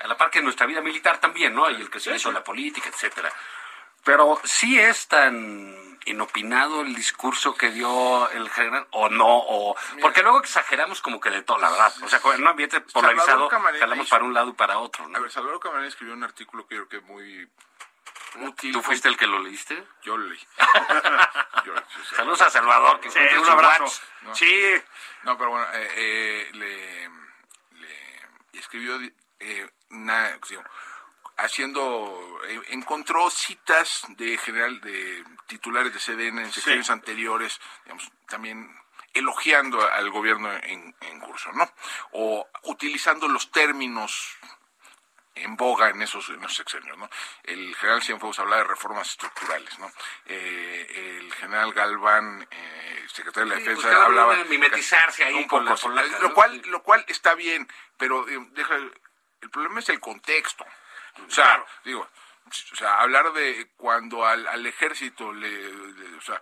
a la par que nuestra vida militar también, ¿no? Y el crecimiento de la política, etcétera. Pero sí es tan inopinado el discurso que dio el general, o no, o porque luego exageramos como que de todo, la verdad. O sea, en un ambiente polarizado, jalamos para un lado y para otro, ¿no? A ver, Salvador Camarena escribió un artículo que yo creo que muy útil. ¿Tú fuiste el que lo leíste? Yo lo leí. Yo- yo- Saludos a Salvador, que sí, un abrazo. ¿no? Sí, No, pero bueno, eh, eh, le, le escribió eh, una, digo, haciendo, eh, encontró citas de general, de titulares de CDN en sexenios anteriores, digamos, también elogiando al gobierno en, en curso, ¿no? O utilizando los términos en boga en esos, en esos sexenios, ¿no? El general Cienfuegos habla de reformas estructurales, ¿no? Eh, el general Galván, eh, secretario de la Sí, Defensa, pues hablaba... de mimetizarse ahí un con poco la así. polaca, lo cual, lo cual está bien, pero eh, deja, el problema es el contexto. O sea, digo, o sea, hablar de cuando al, al ejército le, le- o sea,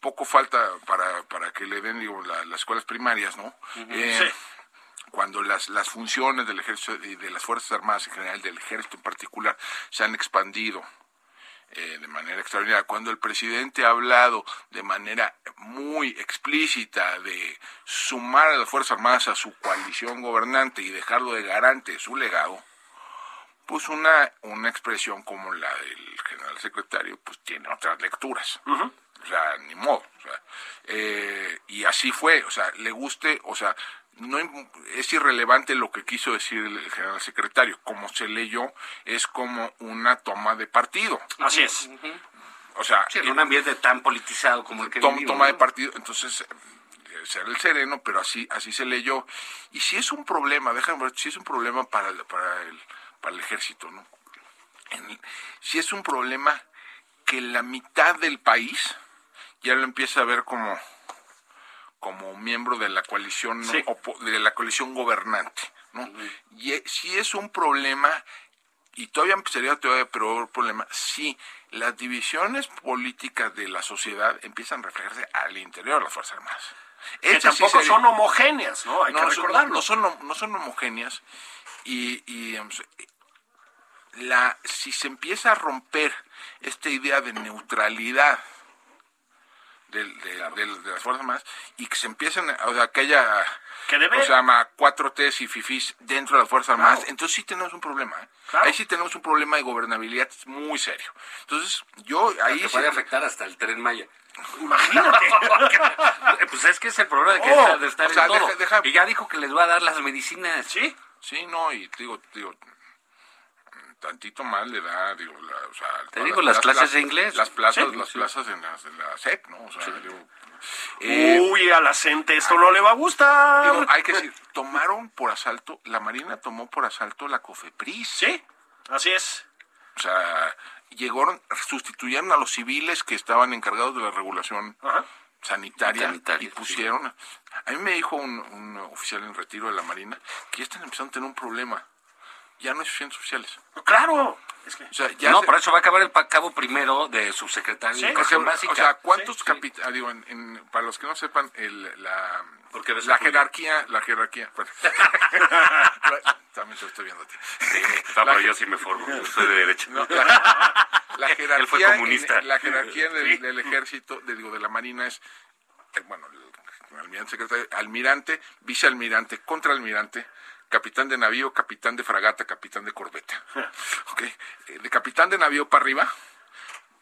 poco falta para, para que le den digo, la- las escuelas primarias, ¿no? Eh, Cuando las, las funciones del ejército y de las Fuerzas Armadas en general, del ejército en particular, se han expandido eh, de manera extraordinaria. Cuando el presidente ha hablado de manera muy explícita de sumar a las Fuerzas Armadas a su coalición gobernante y dejarlo de garante de su legado, pues una, una expresión como la del general secretario, pues tiene otras lecturas. O sea, ni modo. o sea, eh, y así fue, o sea, le guste, o sea, no es irrelevante lo que quiso decir el general secretario. Como se leyó, es como una toma de partido. Así es. O sea, Sí, en un ambiente tan politizado como el que tom- vivimos, toma de partido, entonces eh, será el sereno, pero así así se leyó. Y si es un problema, déjame ver, si es un problema para el, para el, para el ejército, ¿no? En- si es un problema que la mitad del país ya lo empieza a ver como como miembro de la coalición Sí. opo- de la coalición gobernante, ¿no? Y eh, si es un problema y todavía sería todavía peor problema si las divisiones políticas de la sociedad empiezan a reflejarse al interior de las Fuerzas Armadas. Que sí tampoco sería- son homogéneas, ¿no? Hay no, que son- recordarlo. no son, hom- no son homogéneas y, y, la, si se empieza a romper esta idea de neutralidad de, del- de las Fuerzas Armadas y que se empiecen, a- o sea, que haya, Que debe- o sea, T's y fifís dentro de las Fuerzas Armadas, entonces sí tenemos un problema. ¿eh? Claro. Ahí sí tenemos un problema de gobernabilidad muy serio. Entonces, yo ahí sí- puede afectar hasta el tren Maya. Imagínate. pues es que es el problema de, que Oh, está- de estar o sea, en todo. deja- deja- Y ya dijo que les va a dar las medicinas. sí. Sí, no, y digo, digo, tantito más le da, digo, la, o sea, todas digo, las clases de inglés. Las plazas, Sí, las sí. plazas en, las, en la SEP, ¿no? O sea, digo, eh, Uy, a la gente esto no le va a gustar. digo, hay que decir, tomaron por asalto, la Marina tomó por asalto la COFEPRIS. Sí, así es. O sea, llegaron, sustituyeron a los civiles que estaban encargados de la regulación Ajá. Sanitaria, Sanitaria, y pusieron... A mí me dijo un, un oficial en retiro de la Marina que ya están empezando a tener un problema. Ya no hay suficientes oficiales. Claro. Es que O sea, ya no, se- por eso va a acabar el cabo primero de subsecretario Sí, de educación básica. o sea, ¿cuántos Sí, sí. digo, en- en- para los que no sepan, el, la, Porque la jerarquía, la jerarquía, bueno. también te estoy viendo a ti. No, La- pero yo sí me formo, yo soy de derecha. no, la, la jerarquía, Él fue comunista. en- la jerarquía del, del ejército, de, digo, de la marina es, eh, bueno, el almirante secretario, almirante, vicealmirante, contraalmirante, capitán de navío, capitán de fragata, capitán de corbeta. ¿Ok? Eh, De capitán de navío para arriba,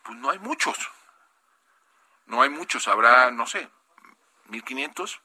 pues no hay muchos. No hay muchos, habrá, no sé, 1500,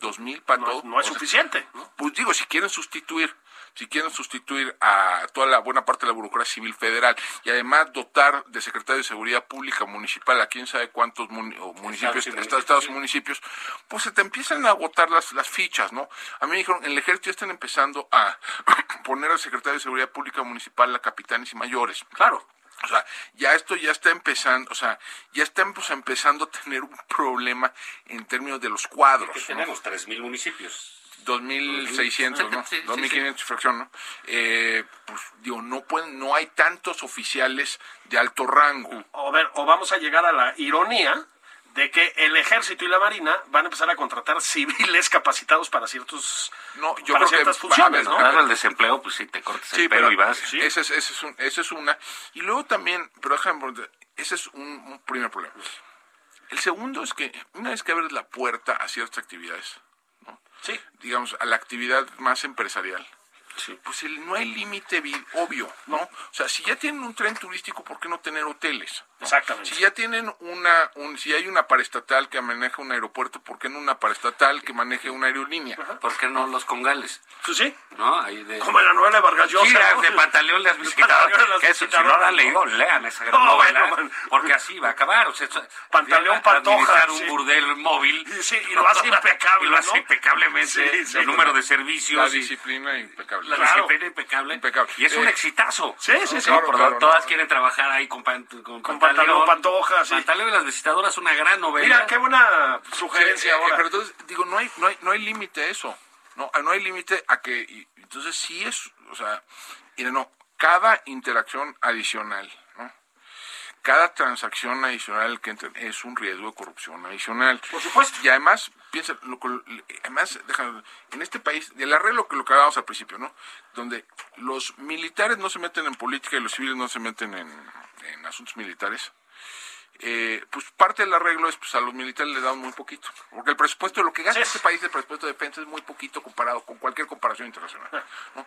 2000 para no, todo. no es O sea, suficiente. ¿no? pues digo, si quieren sustituir, si quieren sustituir a toda la buena parte de la burocracia civil federal y además dotar de secretario de seguridad pública municipal a quién sabe cuántos muni- o municipios, Estados estados, estados municipios, pues se te empiezan a agotar las, las fichas, ¿no? A mí me dijeron, en el ejército ya están empezando a poner al secretario de seguridad pública municipal a capitanes y mayores. Claro. O sea, ya esto ya está empezando, o sea, ya estamos empezando a tener un problema en términos de los cuadros. Que ¿no? tenemos 3.000 municipios. 2.600, ¿no? Sí, sí, 2.500 fracción, ¿no? Eh, pues digo, no pueden, no hay tantos oficiales de alto rango. O, ver, o vamos a llegar a la ironía de que el ejército y la marina van a empezar a contratar civiles capacitados para ciertos No, yo para creo que ciertas a funciones, ver, ¿no? Claro, el desempleo, pues sí, te cortas el Sí, pelo pero y vas. Esa es, esa es un- esa es una. Y luego también, por ejemplo, ese es un, un primer problema. El segundo es que una vez que abres la puerta a ciertas actividades. Sí. digamos, a la actividad más empresarial, pues el- no hay límite vi- obvio, ¿no? O sea, si ya tienen un tren turístico, ¿por qué no tener hoteles? Exactamente. Si ya tienen una, un, si hay una paraestatal que maneja un aeropuerto, ¿por qué no una paraestatal que maneje una aerolínea? ¿Por qué no los congales? Pues sí. ¿No? Ahí de... Como en la novela de Vargas Llosa. Sí, ¿no? de Pantaleón le has visitado. Pantaleón le has Que eso, si no la han leído, lean esa gran No, novela. bueno, porque así va a acabar. O sea, eso- Pantaleón Pantoja, administrar un sí. burdel móvil. Sí, y lo hace impecable, Y lo hace ¿no? impecablemente. Sí, sí. el número de La servicios. y- disciplina impecable. la Claro. disciplina impecable. Impecable. Y es un Eh, exitazo. Sí, sí, sí. Todas quieren trabajar ahí con, pan- con, Con Pantaleón Pantoja, sí. Pantaleón y las visitadoras, una gran novela. Mira, qué buena Sí, sugerencia eh, ahora. Pero entonces, digo, no hay, no hay, no hay límite a eso. No, no hay límite a que, y- entonces sí es, o sea, mire, no, cada interacción adicional, ¿no? Cada transacción adicional que entra es un riesgo de corrupción adicional. Por supuesto. Y además, piensa, lo además, déjame, en este país, el arreglo que lo que hablábamos al principio, ¿no? Donde los militares no se meten en política y los civiles no se meten en, en asuntos militares eh, pues parte del arreglo es pues a los militares les dan muy poquito, porque el presupuesto, lo que gasta Sí. este país, el presupuesto de defensa es muy poquito comparado con cualquier comparación internacional, ¿no?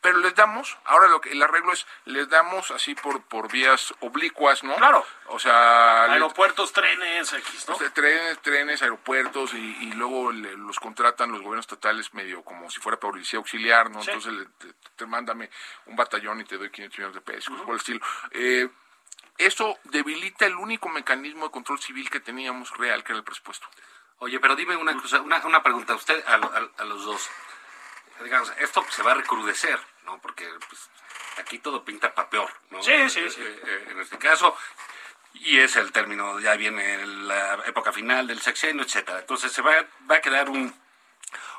Pero les damos, ahora lo que el arreglo es, les damos así por por vías oblicuas, ¿no? Claro. O sea, Aeropuertos, trenes, X, ¿no? trenes, trenes, aeropuertos y, y luego le- los contratan los gobiernos estatales medio como si fuera policía auxiliar, ¿no? Sí. Entonces le- te, te mándame un batallón y te doy 500 millones de pesos, por el estilo. Eh, eso debilita el único mecanismo de control civil que teníamos real, que era el presupuesto. Oye, pero dime una cosa, una, una pregunta a usted, a, a- a los dos. Digamos, esto se va a recrudecer, ¿no? Porque pues, aquí todo pinta para peor, ¿no? Sí, sí, sí. eh, eh, en este caso, y es el término, ya viene la época final del sexenio, etcétera. Entonces se va, va a quedar un,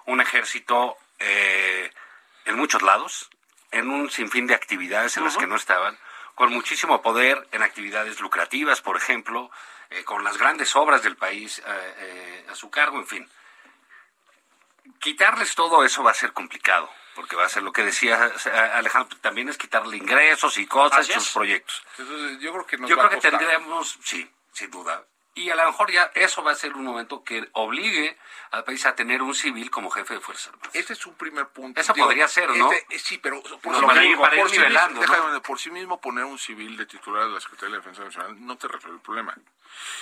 un ejército eh, en muchos lados, en un sinfín de actividades en las que no estaban, con muchísimo poder en actividades lucrativas, por ejemplo, eh, con las grandes obras del país eh, eh, a su cargo, en fin. Quitarles todo eso va a ser complicado, porque va a ser lo que decía Alejandro, también es quitarle ingresos y cosas, es. sus proyectos. Entonces yo creo que nos Yo va creo a que tendríamos, sí, sin duda. Y a lo mejor ya eso va a ser un momento que obligue al país a tener un civil como jefe de Fuerzas Armadas. Este es un primer punto. Eso podría ser, ¿no? este- sí, pero por, No, sí mismo, por sí por sí mismo poner un civil de titular de la Secretaría de la Defensa Nacional no te resuelve el problema.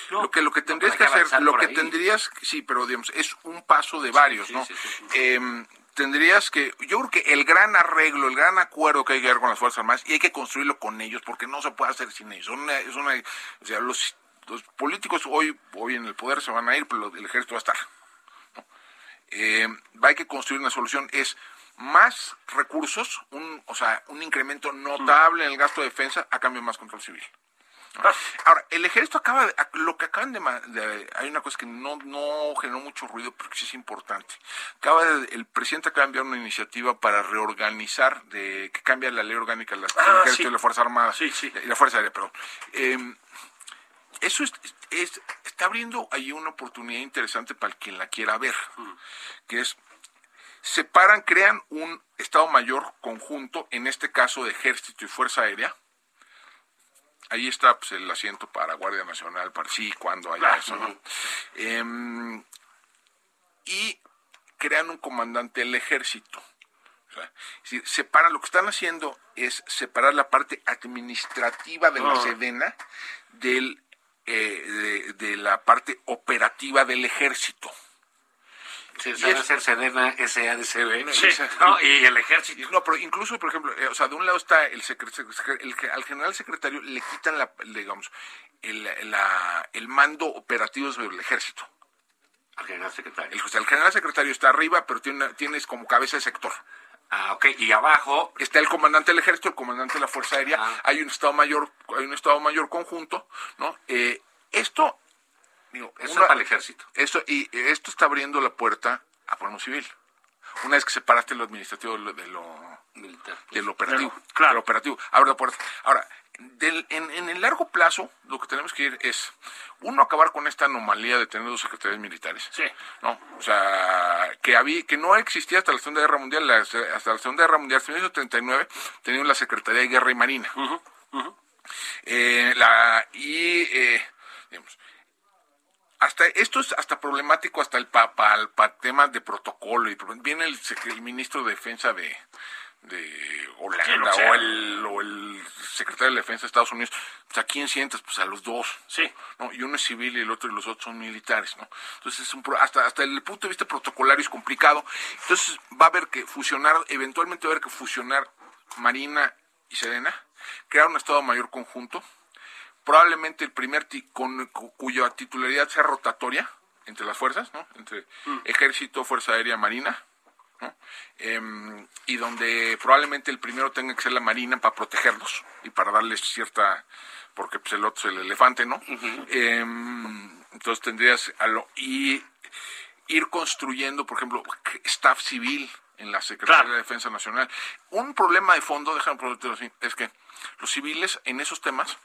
No, lo que lo que tendrías que que hacer, lo que ahí. tendrías, sí, pero digamos es un paso de varios, sí, ¿no? Em, tendrías que, yo creo que el gran arreglo, el gran acuerdo que hay que dar con las Fuerzas Armadas, y hay que construirlo con ellos, porque no se puede hacer sin ellos. Son una- es una, o sea, los, los políticos hoy, hoy en el poder se van a ir, pero el ejército va a estar. ¿no? Eh, hay que construir una solución, es más recursos, un, o sea, un incremento notable en el gasto de defensa a cambio de más control civil. Ahora, el ejército acaba de, lo que acaban de, hay una cosa que no, no generó mucho ruido, pero que sí es importante. Acaba de- el presidente acaba de enviar una iniciativa para reorganizar, de, que cambia la ley orgánica del Ah, ejército sí. y la Fuerza Armada. Sí, sí. Y la Fuerza Aérea, perdón. Eh, eso es, es- está abriendo ahí una oportunidad interesante para quien la quiera ver, que es separan, crean un Estado Mayor conjunto, en este caso de Ejército y Fuerza Aérea. Ahí está pues, el asiento para Guardia Nacional, para sí, cuando haya Claro. eso, ¿no? Em, y crean un comandante del ejército. O sea, es decir, separan, lo que están haciendo es separar la parte administrativa de la Ah. Sedena del, eh, de, de la parte operativa del ejército. Sí, Y se va a es- hacer Sedena SADCB. Sí. ¿no? Y el ejército. No, pero incluso, por ejemplo, eh, o sea, de un lado está el, secre- secre- el al general secretario le quitan la, digamos, el, la- el mando operativo sobre el ejército. Al general secretario. El, o sea, el general secretario está arriba, pero tiene una- tienes como cabeza de sector. Ah, ok. Y abajo, Está el comandante del ejército, el comandante de la Fuerza Aérea, Ah. hay un estado mayor, hay un estado mayor conjunto, ¿no? Eh, esto, digo, eso una- es para el ejército. esto, y esto está abriendo la puerta a problema civil. Una vez que separaste lo administrativo de lo, de lo, Militar. del operativo. Claro, claro. del operativo. Abre la puerta. Ahora, del- en, en el largo plazo, lo que tenemos que ir es, uno, acabar con esta anomalía de tener dos secretarios militares. Sí. ¿no? O sea, que, había, que no existía hasta la Segunda Guerra Mundial. la- hasta la Segunda Guerra Mundial, hasta 1939, teníamos la Secretaría de Guerra y Marina. Eh, la, y, eh, digamos, hasta esto es hasta problemático hasta el para pa- tema de protocolo y viene el, el ministro de defensa de, de Holanda o, el, o el secretario de Defensa de Estados Unidos, pues, ¿a quién sientas? Pues a los dos. Sí. ¿no? Y uno es civil y el otro y los otros son militares, ¿no? Entonces, es un, hasta, hasta el punto de vista protocolario es complicado. Entonces, va a haber que fusionar, eventualmente va a haber que fusionar Marina y Serena, crear un Estado Mayor conjunto, probablemente el primer ti- con, cu- cuya titularidad sea rotatoria entre las fuerzas, ¿no? Entre Ejército, Fuerza Aérea, Marina, ¿no? Em, y donde probablemente el primero tenga que ser la Marina para protegerlos y para darles cierta, porque pues el otro es el elefante, ¿no? Em, entonces tendrías a lo, y ir construyendo, por ejemplo, staff civil en la Secretaría Claro. de Defensa Nacional. Un problema de fondo, déjame así, es que los civiles en esos temas,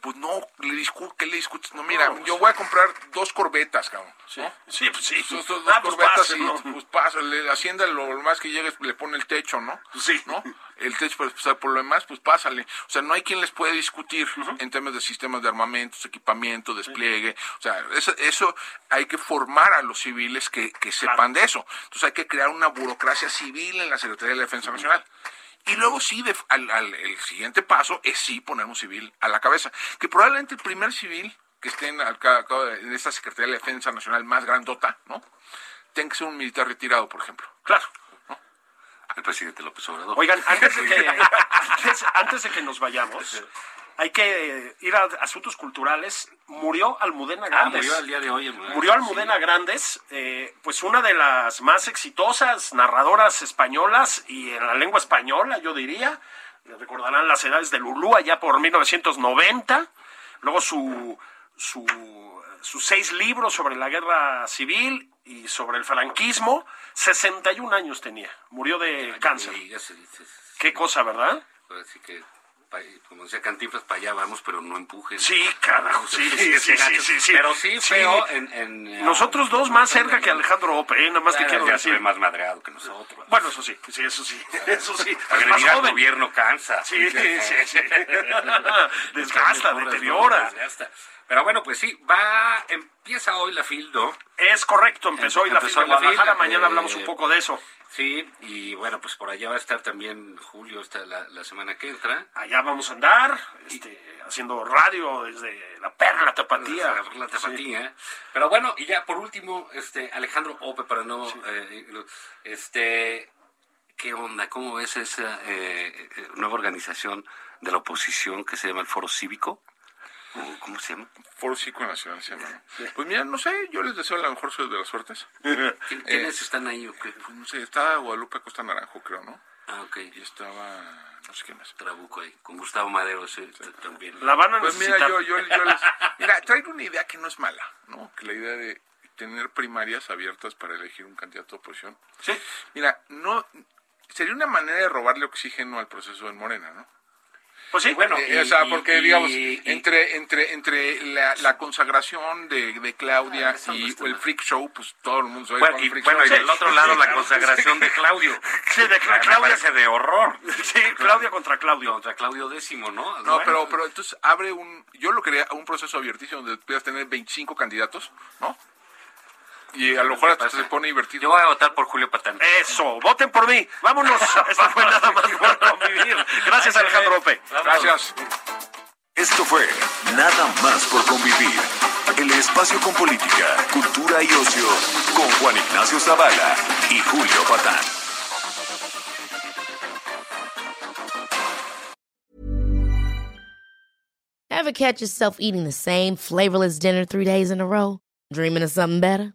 pues no, le discu ¿qué le discutes? No, mira, No, yo voy a comprar dos corbetas, cabrón. Sí, ¿no? sí, pues sí. Dos Ah, pues corbetas pase, y ¿no? pues pasa, le- Hacienda lo más que llegues le pone el techo, ¿no? Sí. ¿No? El techo, pues, pues, por lo demás, pues pásale. O sea, no hay quien les puede discutir en temas de sistemas de armamentos, equipamiento, despliegue. O sea, eso, eso hay que formar a los civiles que, que sepan de eso. Entonces hay que crear una burocracia civil en la Secretaría de Defensa Nacional. Y luego sí, de- al, al- el siguiente paso es sí poner un civil a la cabeza. Que probablemente el primer civil que esté en, al esta Secretaría de Defensa Nacional más grandota, ¿no? Tenga que ser un militar retirado, por ejemplo. Claro. El presidente López Obrador. Oigan, antes de que, antes, antes de que nos vayamos, hay que ir a asuntos culturales. Murió Almudena Ah, Grandes. murió el día de hoy. Murió Almudena Grandes, eh, pues una de las más exitosas narradoras españolas y en la lengua española, yo diría. Recordarán las edades de Lulú allá por 1990. Luego su, su, sus seis libros sobre la guerra civil y sobre el franquismo. 61 años tenía. Murió de cáncer. Qué cosa, ¿verdad? Así que, como decía Cantinflas, para allá vamos, pero no empujen. Sí, carajo, sí, sí, sí, sí, sí. Pero sí, Sí. feo en... en- Nosotros dos más cerca que Alejandro Ope, ¿eh? nada más te Ya- quiero decir. más madreado que nosotros. Bueno, eso sí, sí, eso sí, eso sí. Agredir al gobierno cansa. Sí, sí, sí. Desgasta, deteriora. Desgasta. Pero bueno, pues sí, va, empieza hoy la FILDO. Es correcto, empezó hoy la Empezó de Guadalajara, mañana eh, hablamos un poco de eso. Sí, y bueno, pues por allá va a estar también Julio esta, la, la semana que entra. Allá vamos a andar, este, haciendo radio desde la perla tapatía. La, la tapatía. Pero bueno, y ya por último, este Alejandro Ope, para no... eh, este, ¿Qué onda? ¿Cómo ves esa eh, eh, nueva organización de la oposición que se llama el Foro Cívico? ¿O ¿Cómo se llama? Foro Cívico Nacional se llama. ¿no? Pues mira, no sé, yo les deseo la mejor suerte de las suertes. ¿Quién- ¿Quiénes están ahí o qué? Pues no sé, estaba Guadalupe Costa Naranjo, creo, ¿no? Ah, ok. Y estaba, no sé qué más. Trabuco ahí, con Gustavo Madero t- también. La van a Pues necesitar. mira, yo, yo, yo les... Mira, traigo una idea que no es mala, ¿no? Que la idea de tener primarias abiertas para elegir un candidato de oposición. Sí. Mira, no... Sería una manera de robarle oxígeno al proceso en Morena, ¿no? Pues sí, bueno, Eh, y- o sea, porque y- digamos, y- entre entre entre la, la consagración de, de Claudia Ah, y el freak show, pues todo el mundo sabe Bueno, con y, freak bueno, y del otro lado la consagración de Claudio. Sí, de Cla- Me Claudia. parece de horror. Sí, Claudia contra Claudio. Contra Claudio X, ¿no? No, Bueno, pero pero entonces abre un yo lo quería un proceso abiertísimo donde puedas tener 25 candidatos, ¿no? Y a lo mejor hasta se pone divertido. Yo voy a votar por Julio Patán. Eso, voten por mí. Vámonos. Esto fue nada más por convivir. Gracias, Alejandro Ope. Gracias. Esto fue Nada más por convivir. El espacio con política, cultura y ocio con Juan Ignacio Zavala y Julio Patán. Ever catch yourself eating the same flavorless dinner three days in a row? Dreaming of something better?